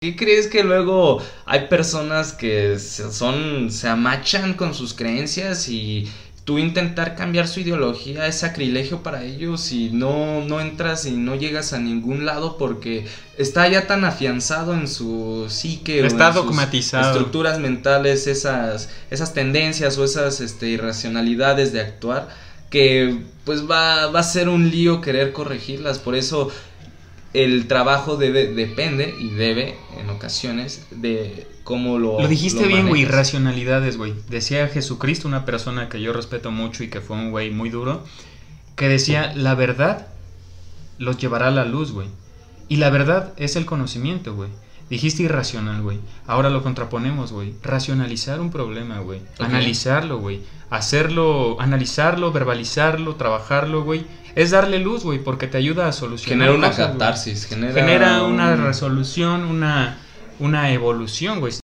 qué crees que luego hay personas que se- son, se amachan con sus creencias y tú intentar cambiar su ideología es sacrilegio para ellos y no, no entras y no llegas a ningún lado porque está ya tan afianzado en su psique o Está en sus dogmatizado. estructuras mentales esas, esas tendencias o esas este, irracionalidades de actuar que pues va, va a ser un lío querer corregirlas. Por eso el trabajo debe, depende y debe en ocasiones de cómo lo Lo dijiste lo bien, güey, racionalidades, güey. Decía Jesucristo, una persona que yo respeto mucho y que fue un güey muy duro, que decía, la verdad los llevará a la luz, güey. Y la verdad es el conocimiento, güey. Dijiste irracional, güey. Ahora lo contraponemos, güey. Racionalizar un problema, güey. Analizarlo, güey. Hacerlo, analizarlo, verbalizarlo, trabajarlo, güey. Es darle luz, güey, porque te ayuda a solucionar. Genera una cosas, catarsis, genera, Genera una un- resolución, una, una evolución, güey.